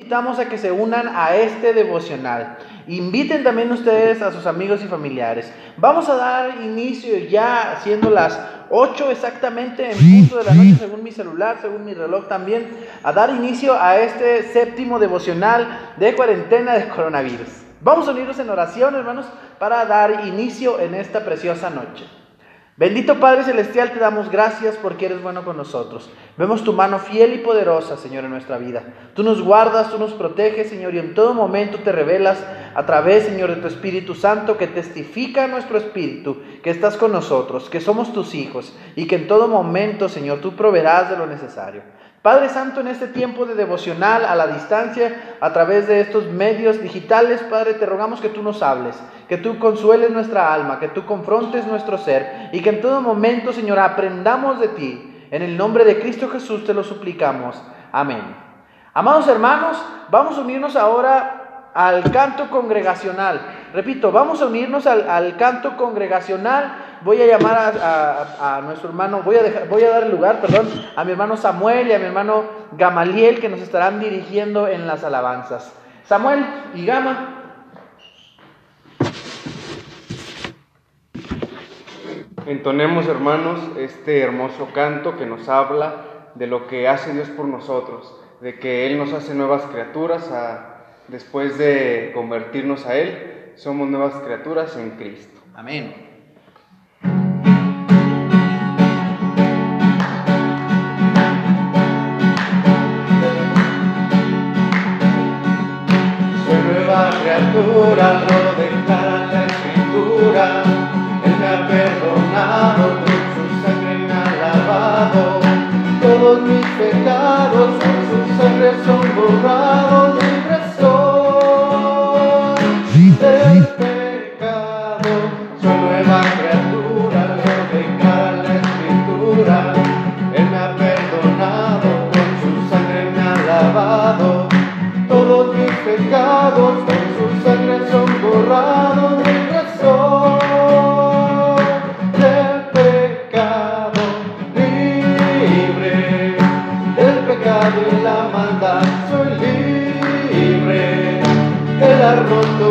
invitamos a que se unan a este devocional. Inviten también ustedes a sus amigos y familiares. Vamos a dar inicio ya siendo las 8 exactamente en punto de la noche según mi celular, según mi reloj también, a dar inicio a este séptimo devocional de cuarentena de coronavirus. Vamos a unirnos en oración, hermanos, para dar inicio en esta preciosa noche. Bendito Padre Celestial, te damos gracias porque eres bueno con nosotros. Vemos tu mano fiel y poderosa, Señor, en nuestra vida. Tú nos guardas, tú nos proteges, Señor, y en todo momento te revelas a través, Señor, de tu Espíritu Santo que testifica a nuestro espíritu que estás con nosotros, que somos tus hijos y que en todo momento, Señor, tú proveerás de lo necesario. Padre Santo, en este tiempo de devocional a la distancia, a través de estos medios digitales, Padre, te rogamos que tú nos hables, que tú consueles nuestra alma, que tú confrontes nuestro ser y que en todo momento, Señor, aprendamos de ti. En el nombre de Cristo Jesús te lo suplicamos. Amén. Amados hermanos, vamos a unirnos ahora al canto congregacional. Repito, vamos a unirnos al, canto congregacional voy a llamar a, nuestro hermano, voy a, dejar, voy a dar el lugar, perdón, a mi hermano Samuel y a mi hermano Gamaliel que nos estarán dirigiendo en las alabanzas. Samuel y Gama. Entonemos, hermanos, este hermoso canto que nos habla de lo que hace Dios por nosotros, de que Él nos hace nuevas criaturas después de convertirnos a Él, somos nuevas criaturas en Cristo. Amén. Criatura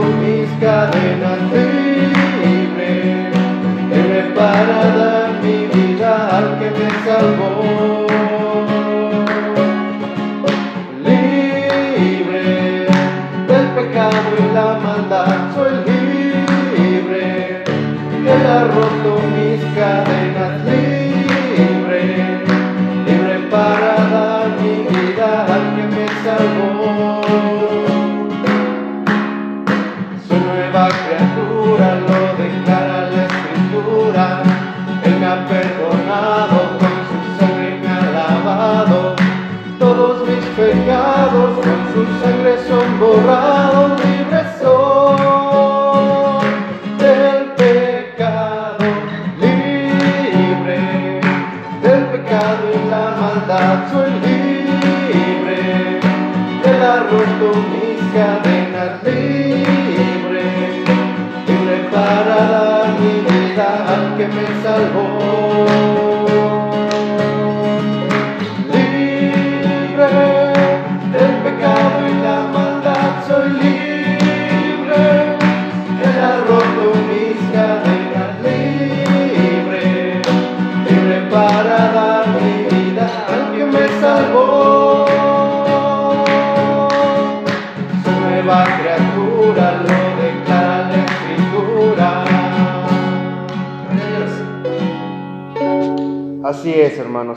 mis cadenas,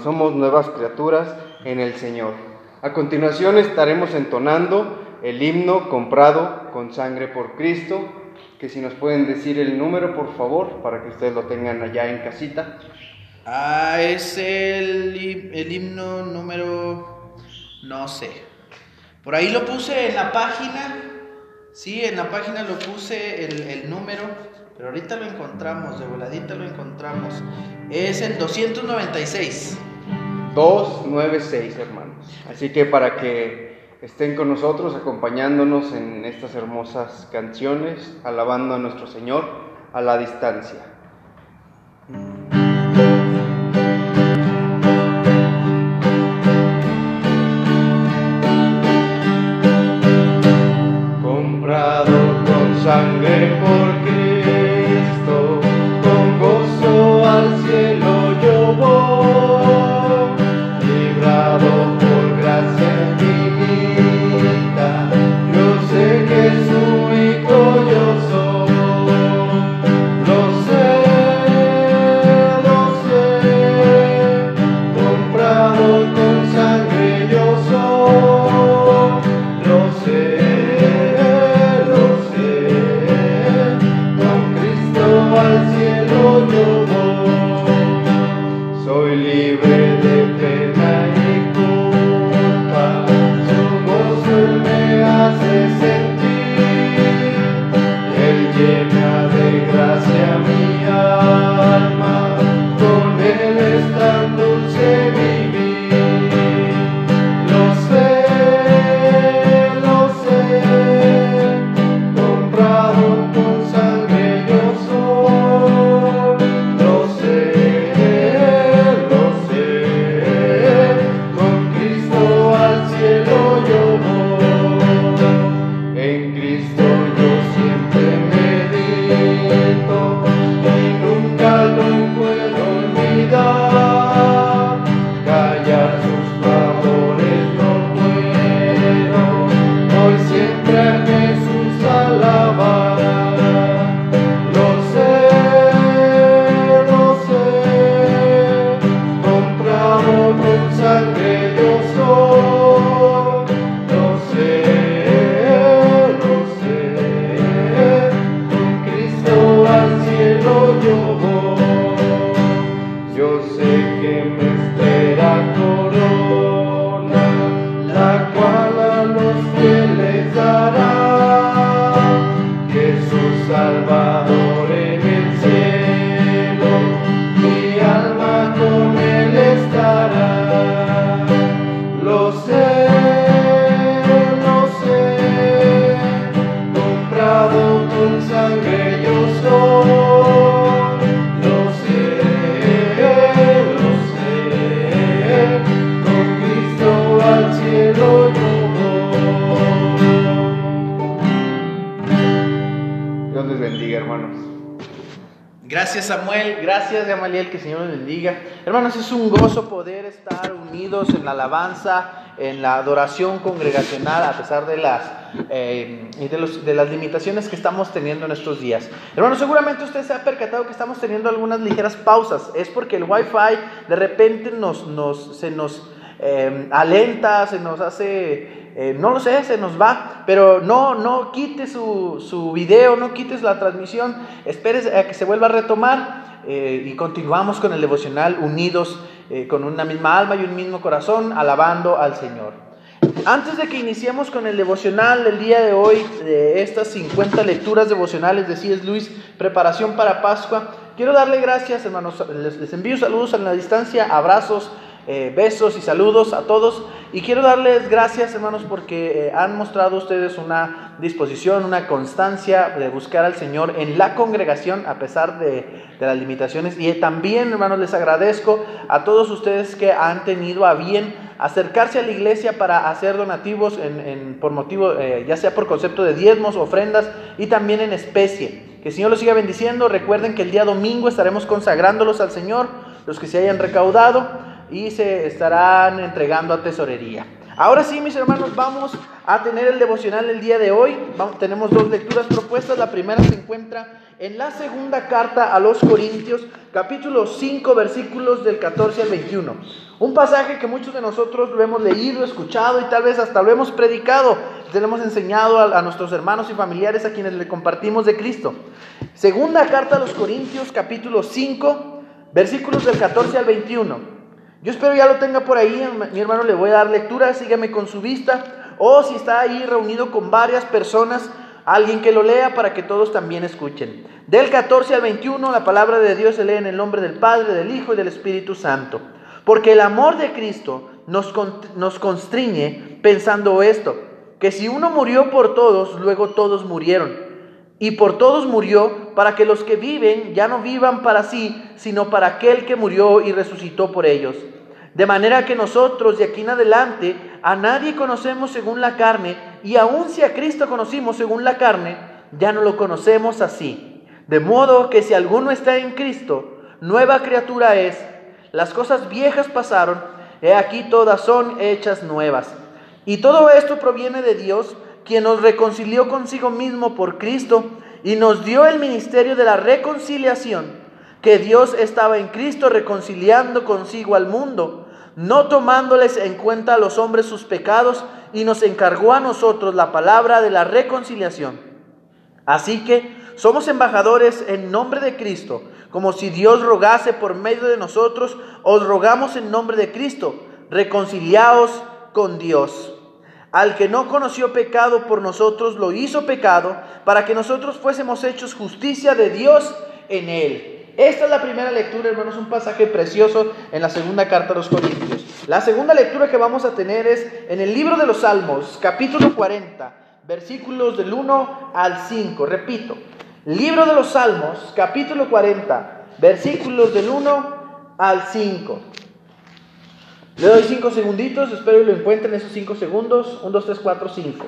somos nuevas criaturas en el Señor. A continuación estaremos entonando el himno comprado con sangre por Cristo, que si nos pueden decir el número, por favor, para que ustedes lo tengan allá en casita. Ah, es el, himno número, no sé. Por ahí lo puse en la página, sí, en la página lo puse el, el número. Pero ahorita lo encontramos, de voladita lo encontramos. Es el 296. 296, hermanos. Así que para que estén con nosotros, acompañándonos en estas hermosas canciones, alabando a nuestro Señor a la distancia. Comprado con sangre por Hermanos, es un gozo poder estar unidos en la alabanza, en la adoración congregacional, a pesar de las, eh, de, las limitaciones que estamos teniendo en estos días. Hermanos, seguramente usted se ha percatado que estamos teniendo algunas ligeras pausas. Es porque el Wi-Fi de repente nos, nos, se nos eh, alenta, se nos hace... Eh, no lo sé, se nos va, pero no, no quite su, su video, no quites la transmisión, espere a que se vuelva a retomar eh, y continuamos con el devocional unidos eh, con una misma alma y un mismo corazón, alabando al Señor. Antes de que iniciemos con el devocional del día de hoy, de estas 50 lecturas devocionales de C.S. Luis, preparación para Pascua, quiero darle gracias, hermanos. Les, les envío saludos a la distancia, abrazos, eh, besos y saludos a todos. Y quiero darles gracias, hermanos, porque eh, han mostrado ustedes una disposición, una constancia de buscar al Señor en la congregación a pesar de, las limitaciones. Y también, hermanos, les agradezco a todos ustedes que han tenido a bien acercarse a la iglesia para hacer donativos por motivo, eh, ya sea por concepto de diezmos, ofrendas y también en especie. Que el Señor los siga bendiciendo. Recuerden que el día domingo estaremos consagrándolos al Señor, los que se hayan recaudado, y se estarán entregando a tesorería. Ahora sí, mis hermanos, vamos a tener el devocional el día de hoy. Vamos- tenemos dos lecturas propuestas. La primera se encuentra en la segunda carta a los Corintios, capítulo 5, versículos del 14 al 21. Un pasaje que muchos de nosotros lo hemos leído, escuchado y tal vez hasta lo hemos predicado. Se lo hemos enseñado a, a nuestros hermanos y familiares a quienes le compartimos de Cristo. Segunda carta a los Corintios, capítulo 5, versículos del 14 al 21. Yo espero ya lo tenga por ahí, mi hermano le voy a dar lectura, sígame con su vista, o si está ahí reunido con varias personas, alguien que lo lea para que todos también escuchen. Del 14 al 21 la palabra de Dios se lee en el nombre del Padre, del Hijo y del Espíritu Santo. Porque el amor de Cristo nos, nos constriñe pensando esto, que si uno murió por todos, luego todos murieron. Y por todos murió para que los que viven ya no vivan para sí, sino para aquel que murió y resucitó por ellos. De manera que nosotros de aquí en adelante a nadie conocemos según la carne, y aun si a Cristo conocimos según la carne, ya no lo conocemos así. De modo que si alguno está en Cristo, nueva criatura es. Las cosas viejas pasaron, he aquí todas son hechas nuevas. Y todo esto proviene de Dios, quien nos reconcilió consigo mismo por Cristo y nos dio el ministerio de la reconciliación, que Dios estaba en Cristo reconciliando consigo al mundo, no tomándoles en cuenta a los hombres sus pecados, y nos encargó a nosotros la palabra de la reconciliación. Así que somos embajadores en nombre de Cristo, como si Dios rogase por medio de nosotros, os rogamos en nombre de Cristo, reconciliaos con Dios. Al que no conoció pecado por nosotros, lo hizo pecado, para que nosotros fuésemos hechos justicia de Dios en él. Esta es la primera lectura, hermanos, un pasaje precioso en la segunda carta a los Corintios. La segunda lectura que vamos a tener es en el libro de los Salmos, capítulo 40, versículos del 1 al 5. Repito, libro de los Salmos, capítulo 40, versículos del 1 al 5. Le doy 5 segunditos, espero que lo encuentren esos 5 segundos. 1, 2, 3, 4, 5.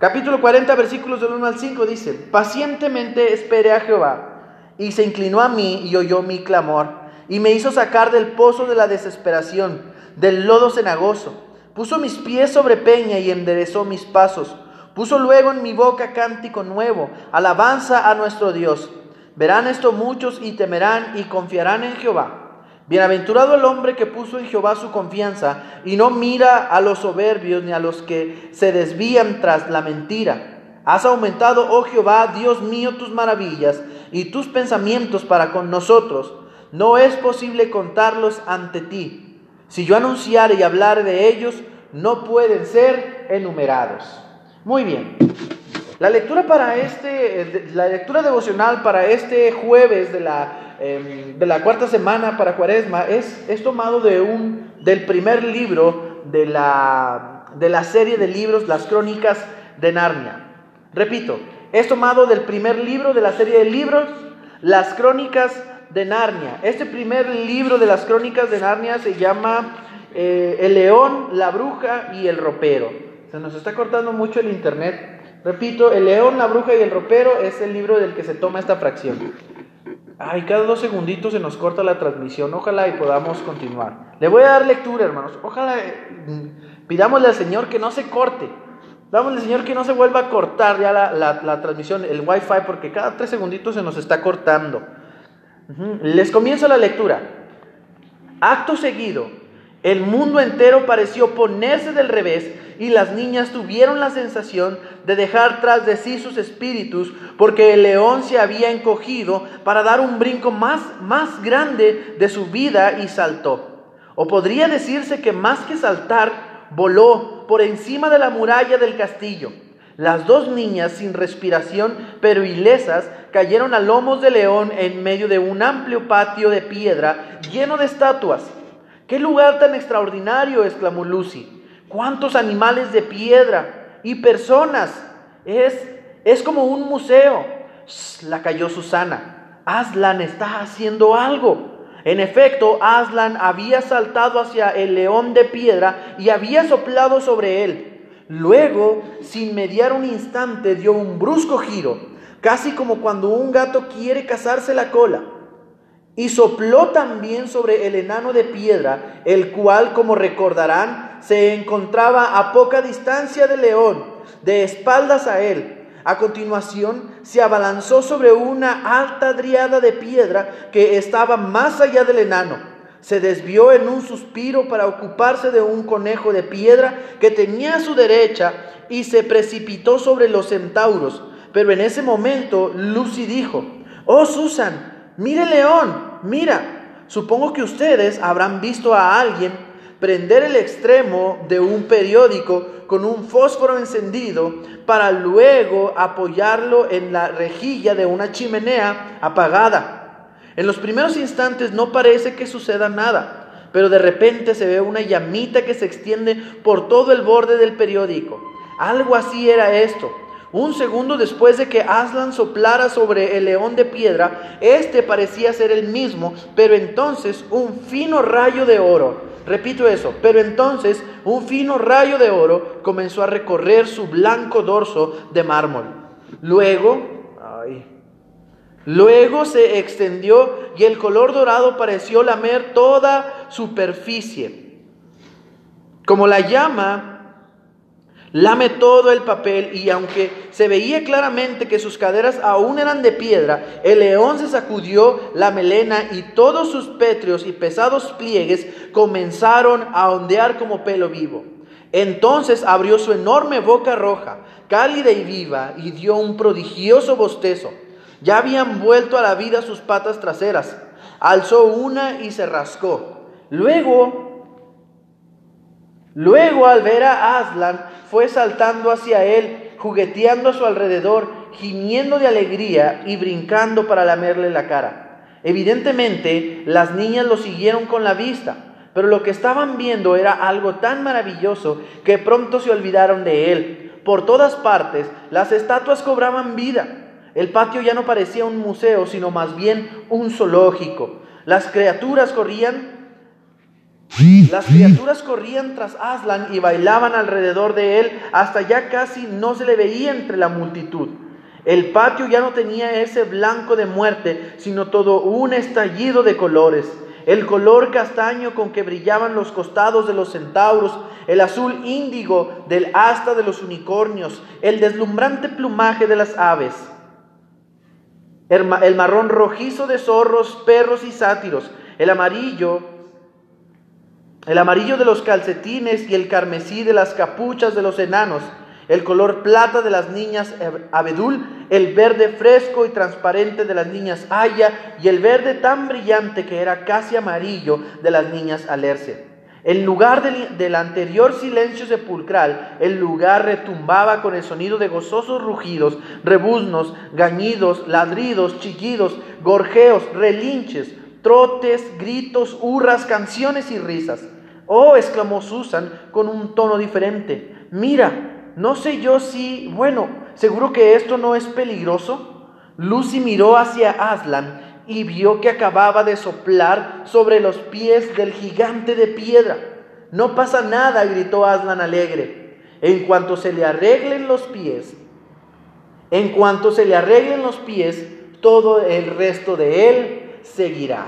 Capítulo 40, versículos del 1 al 5 dice, pacientemente esperé a Jehová y se inclinó a mí y oyó mi clamor, y me hizo sacar del pozo de la desesperación, del lodo cenagoso. Puso mis pies sobre peña y enderezó mis pasos. Puso luego en mi boca cántico nuevo, alabanza a nuestro Dios. Verán esto muchos y temerán y confiarán en Jehová. Bienaventurado el hombre que puso en Jehová su confianza y no mira a los soberbios ni a los que se desvían tras la mentira. Has aumentado, oh Jehová, Dios mío, tus maravillas y tus pensamientos para con nosotros. No es posible contarlos ante ti. Si yo anunciare y hablar de ellos, no pueden ser enumerados. Muy bien. La lectura para este, la lectura devocional para este jueves de la, em, de la cuarta semana para Cuaresma es, es tomado de un, del primer libro de la, de la serie de libros, las crónicas de Narnia. Repito, es tomado del primer libro de la serie de libros, Las Crónicas de Narnia. Este primer libro de las Crónicas de Narnia se llama eh, El león, la bruja y el ropero. Se nos está cortando mucho el internet. Repito, El león, la bruja y el ropero es el libro del que se toma esta fracción. Ay, cada dos segunditos se nos corta la transmisión. Ojalá y podamos continuar. Le voy a dar lectura, hermanos. Ojalá eh, pidámosle al Señor que no se corte. Dámosle, Señor, que no se vuelva a cortar ya la, transmisión, el wifi, porque cada tres segunditos se nos está cortando. Les comienzo la lectura. Acto seguido, el mundo entero pareció ponerse del revés y las niñas tuvieron la sensación de dejar tras de sí sus espíritus porque el león se había encogido para dar un brinco más, más grande de su vida y saltó. O podría decirse que más que saltar, voló por encima de la muralla del castillo. Las dos niñas, sin respiración, pero ilesas, cayeron a lomos de león en medio de un amplio patio de piedra lleno de estatuas. ¡Qué lugar tan extraordinario! exclamó Lucy. ¡Cuántos animales de piedra y personas! Es, es como un museo. la cayó Susana. Aslan está haciendo algo. En efecto, Aslan había saltado hacia el león de piedra y había soplado sobre él. Luego, sin mediar un instante, dio un brusco giro, casi como cuando un gato quiere cazarse la cola. Y sopló también sobre el enano de piedra, el cual, como recordarán, se encontraba a poca distancia del león, de espaldas a él a continuación, se abalanzó sobre una alta driada de piedra que estaba más allá del enano. Se desvió en un suspiro para ocuparse de un conejo de piedra que tenía a su derecha y se precipitó sobre los centauros. Pero en ese momento Lucy dijo, Oh Susan, mire león, mira, supongo que ustedes habrán visto a alguien prender el extremo de un periódico con un fósforo encendido para luego apoyarlo en la rejilla de una chimenea apagada. En los primeros instantes no parece que suceda nada, pero de repente se ve una llamita que se extiende por todo el borde del periódico. Algo así era esto. Un segundo después de que Aslan soplara sobre el león de piedra, este parecía ser el mismo, pero entonces un fino rayo de oro Repito eso, pero entonces un fino rayo de oro comenzó a recorrer su blanco dorso de mármol. Luego, ay, luego se extendió y el color dorado pareció lamer toda superficie. Como la llama lame todo el papel y aunque se veía claramente que sus caderas aún eran de piedra, el león se sacudió la melena y todos sus pétreos y pesados pliegues comenzaron a ondear como pelo vivo. Entonces abrió su enorme boca roja, cálida y viva, y dio un prodigioso bostezo. Ya habían vuelto a la vida sus patas traseras. Alzó una y se rascó. Luego, luego al ver a Aslan, fue saltando hacia él, jugueteando a su alrededor, gimiendo de alegría y brincando para lamerle la cara. Evidentemente, las niñas lo siguieron con la vista, pero lo que estaban viendo era algo tan maravilloso que pronto se olvidaron de él. Por todas partes, las estatuas cobraban vida. El patio ya no parecía un museo, sino más bien un zoológico. Las criaturas corrían las criaturas corrían tras Aslan y bailaban alrededor de él hasta ya casi no se le veía entre la multitud. El patio ya no tenía ese blanco de muerte, sino todo un estallido de colores. El color castaño con que brillaban los costados de los centauros, el azul índigo del asta de los unicornios, el deslumbrante plumaje de las aves, el marrón rojizo de zorros, perros y sátiros, el amarillo el amarillo de los calcetines y el carmesí de las capuchas de los enanos, el color plata de las niñas abedul, el verde fresco y transparente de las niñas haya y el verde tan brillante que era casi amarillo de las niñas alerce. En lugar del, del, anterior silencio sepulcral, el lugar retumbaba con el sonido de gozosos rugidos, rebuznos, gañidos, ladridos, chiquidos, gorjeos, relinches, trotes, gritos, hurras, canciones y risas. Oh, exclamó Susan con un tono diferente. Mira, no sé yo si, bueno, seguro que esto no es peligroso. Lucy miró hacia Aslan y vio que acababa de soplar sobre los pies del gigante de piedra. No pasa nada, gritó Aslan alegre. En cuanto se le arreglen los pies, en cuanto se le arreglen los pies, todo el resto de él seguirá.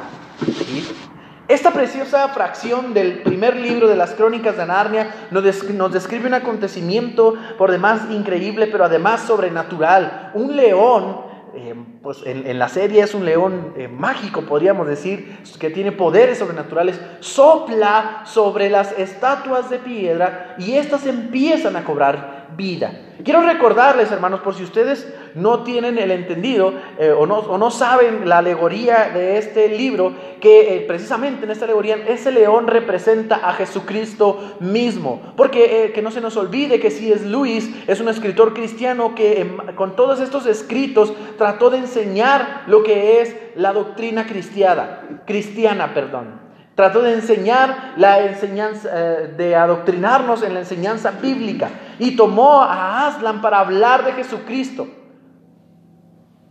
Esta preciosa fracción del primer libro de las crónicas de Narnia nos, describe un acontecimiento por demás increíble, pero además sobrenatural. Un león, eh, pues en, la serie es un león eh, mágico, podríamos decir, que tiene poderes sobrenaturales, sopla sobre las estatuas de piedra y éstas empiezan a cobrar vida. Quiero recordarles, hermanos, por si ustedes no tienen el entendido eh, o, no, o, no, saben la alegoría de este libro, que eh, precisamente en esta alegoría ese león representa a Jesucristo mismo. Porque eh, que no se nos olvide que si es Luis, es un escritor cristiano que em, con todos estos escritos trató de enseñar lo que es la doctrina cristiana, cristiana, perdón. Trató de enseñar la enseñanza, eh, de adoctrinarnos en la enseñanza bíblica. Y tomó a Aslan para hablar de Jesucristo.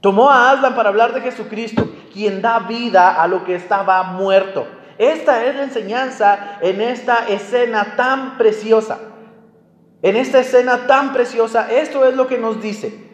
Tomó a Aslan para hablar de Jesucristo, quien da vida a lo que estaba muerto. Esta es la enseñanza en esta escena tan preciosa. En esta escena tan preciosa, esto es lo que nos dice.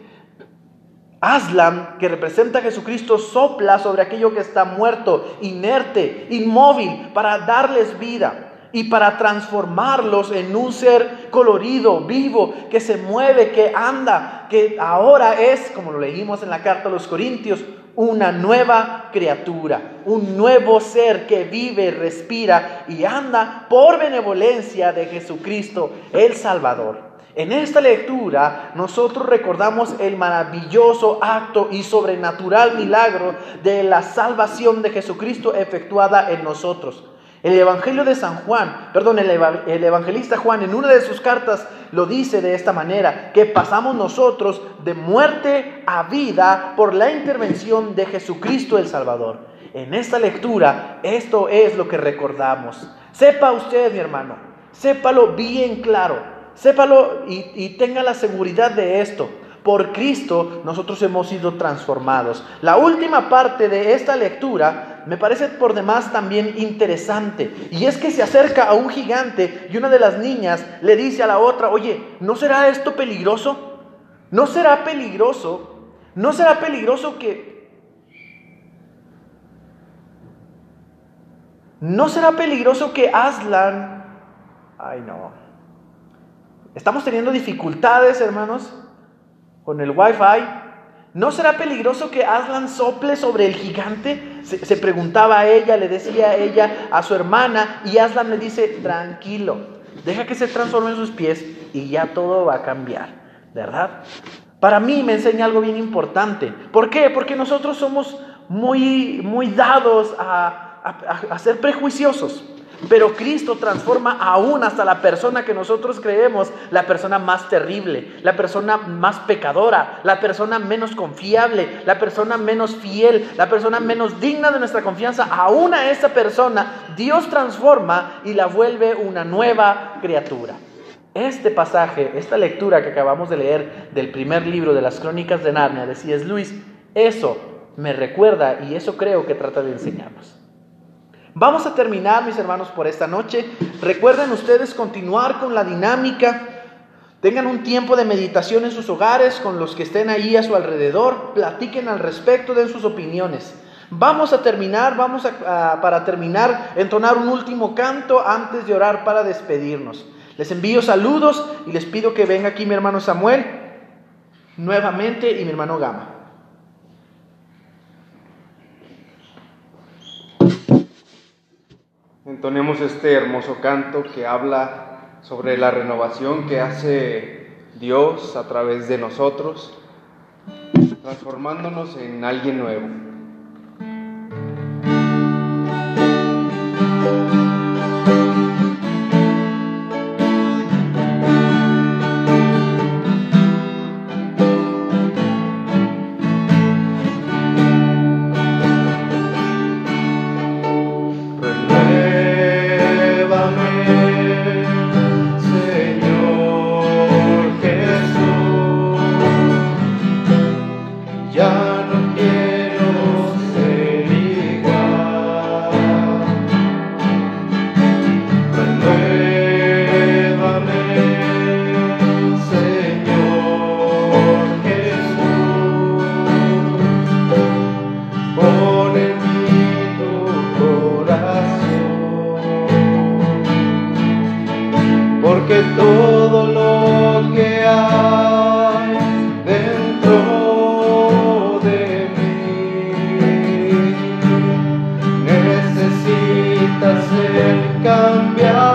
Aslan, que representa a Jesucristo, sopla sobre aquello que está muerto, inerte, inmóvil, para darles vida y para transformarlos en un ser colorido, vivo, que se mueve, que anda, que ahora es, como lo leímos en la carta a los Corintios, una nueva criatura, un nuevo ser que vive, respira y anda por benevolencia de Jesucristo, el Salvador. En esta lectura nosotros recordamos el maravilloso acto y sobrenatural milagro de la salvación de Jesucristo efectuada en nosotros. El Evangelio de San Juan, perdón, el, evangelista Juan en una de sus cartas lo dice de esta manera, que pasamos nosotros de muerte a vida por la intervención de Jesucristo el Salvador. En esta lectura esto es lo que recordamos. Sepa usted, mi hermano, sépalo bien claro Sépalo y, tenga la seguridad de esto. Por Cristo nosotros hemos sido transformados. La última parte de esta lectura me parece por demás también interesante. Y es que se acerca a un gigante y una de las niñas le dice a la otra, oye, ¿no será esto peligroso? ¿No será peligroso? ¿No será peligroso que... ¿No será peligroso que Aslan... Ay no. Estamos teniendo dificultades, hermanos, con el wifi. ¿No será peligroso que Aslan sople sobre el gigante? Se, preguntaba a ella, le decía a ella, a su hermana, y Aslan le dice, tranquilo, deja que se transforme en sus pies y ya todo va a cambiar, ¿verdad? Para mí me enseña algo bien importante. ¿Por qué? Porque nosotros somos muy, muy dados a, a, a ser prejuiciosos. Pero Cristo transforma aún hasta la persona que nosotros creemos la persona más terrible, la persona más pecadora, la persona menos confiable, la persona menos fiel, la persona menos digna de nuestra confianza. Aún a esa persona Dios transforma y la vuelve una nueva criatura. Este pasaje, esta lectura que acabamos de leer del primer libro de las crónicas de Narnia, decía es Luis, eso me recuerda y eso creo que trata de enseñarnos. Vamos a terminar, mis hermanos, por esta noche. Recuerden ustedes continuar con la dinámica. Tengan un tiempo de meditación en sus hogares con los que estén ahí a su alrededor. Platiquen al respecto, den sus opiniones. Vamos a terminar, vamos a, para terminar, entonar un último canto antes de orar para despedirnos. Les envío saludos y les pido que venga aquí mi hermano Samuel nuevamente y mi hermano Gama. Entonemos este hermoso canto que habla sobre la renovación que hace Dios a través de nosotros, transformándonos en alguien nuevo. Todo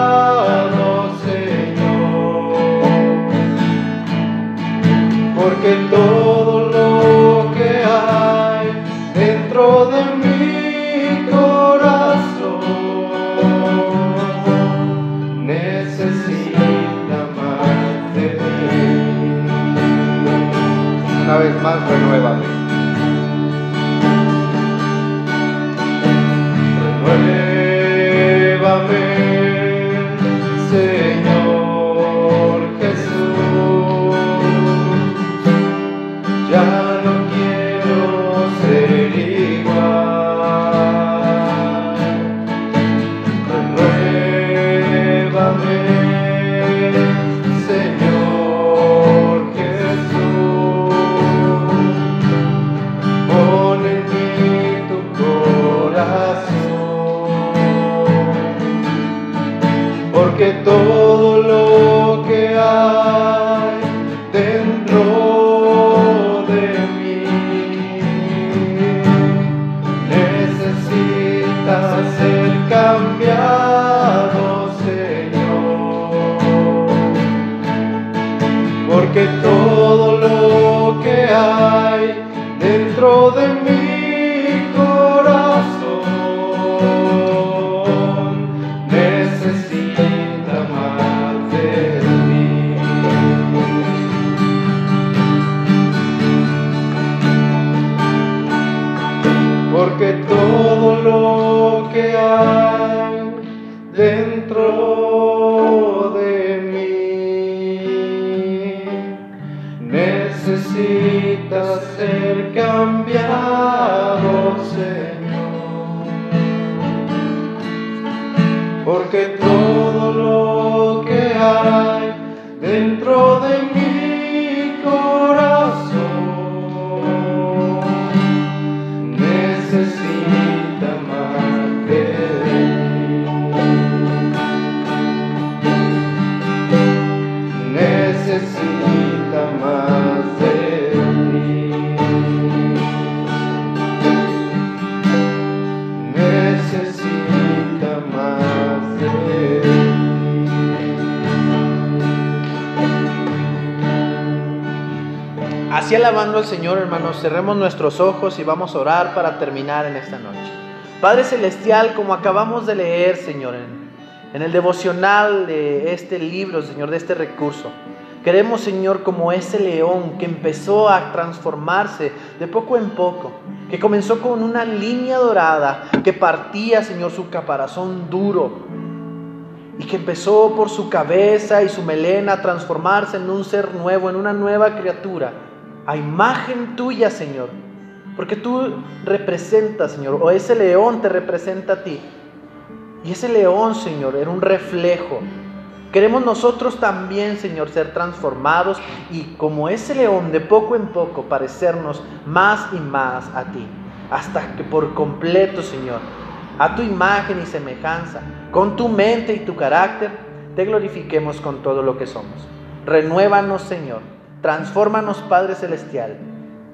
Así alabando al Señor, hermanos, cerremos nuestros ojos y vamos a orar para terminar en esta noche. Padre Celestial, como acabamos de leer, Señor, en, en el devocional de este libro, Señor, de este recurso, queremos, Señor, como ese león que empezó a transformarse de poco en poco, que comenzó con una línea dorada que partía, Señor, su caparazón duro, y que empezó por su cabeza y su melena a transformarse en un ser nuevo, en una nueva criatura, a imagen tuya, Señor. Porque tú representas, Señor, o ese león te representa a ti. Y ese león, Señor, era un reflejo. Queremos nosotros también, Señor, ser transformados y como ese león, de poco en poco, parecernos más y más a ti. Hasta que por completo, Señor, a tu imagen y semejanza, con tu mente y tu carácter, te glorifiquemos con todo lo que somos. Renuévanos, Señor. Transfórmanos, Padre Celestial.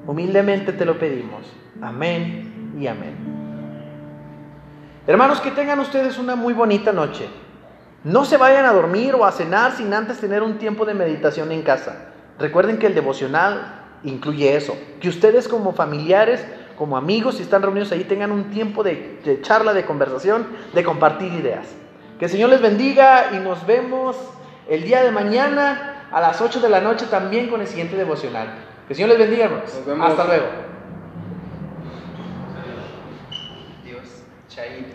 Humildemente te lo pedimos. Amén y amén. Hermanos, que tengan ustedes una muy bonita noche. No se vayan a dormir o a cenar sin antes tener un tiempo de meditación en casa. Recuerden que el devocional incluye eso. Que ustedes como familiares, como amigos, si están reunidos ahí, tengan un tiempo de, de charla, de conversación, de compartir ideas. Que el Señor les bendiga y nos vemos el día de mañana a las 8 de la noche también con el siguiente devocional. Que el Señor les bendiga, hermanos. Nos vemos. Hasta luego. Dios, chaito.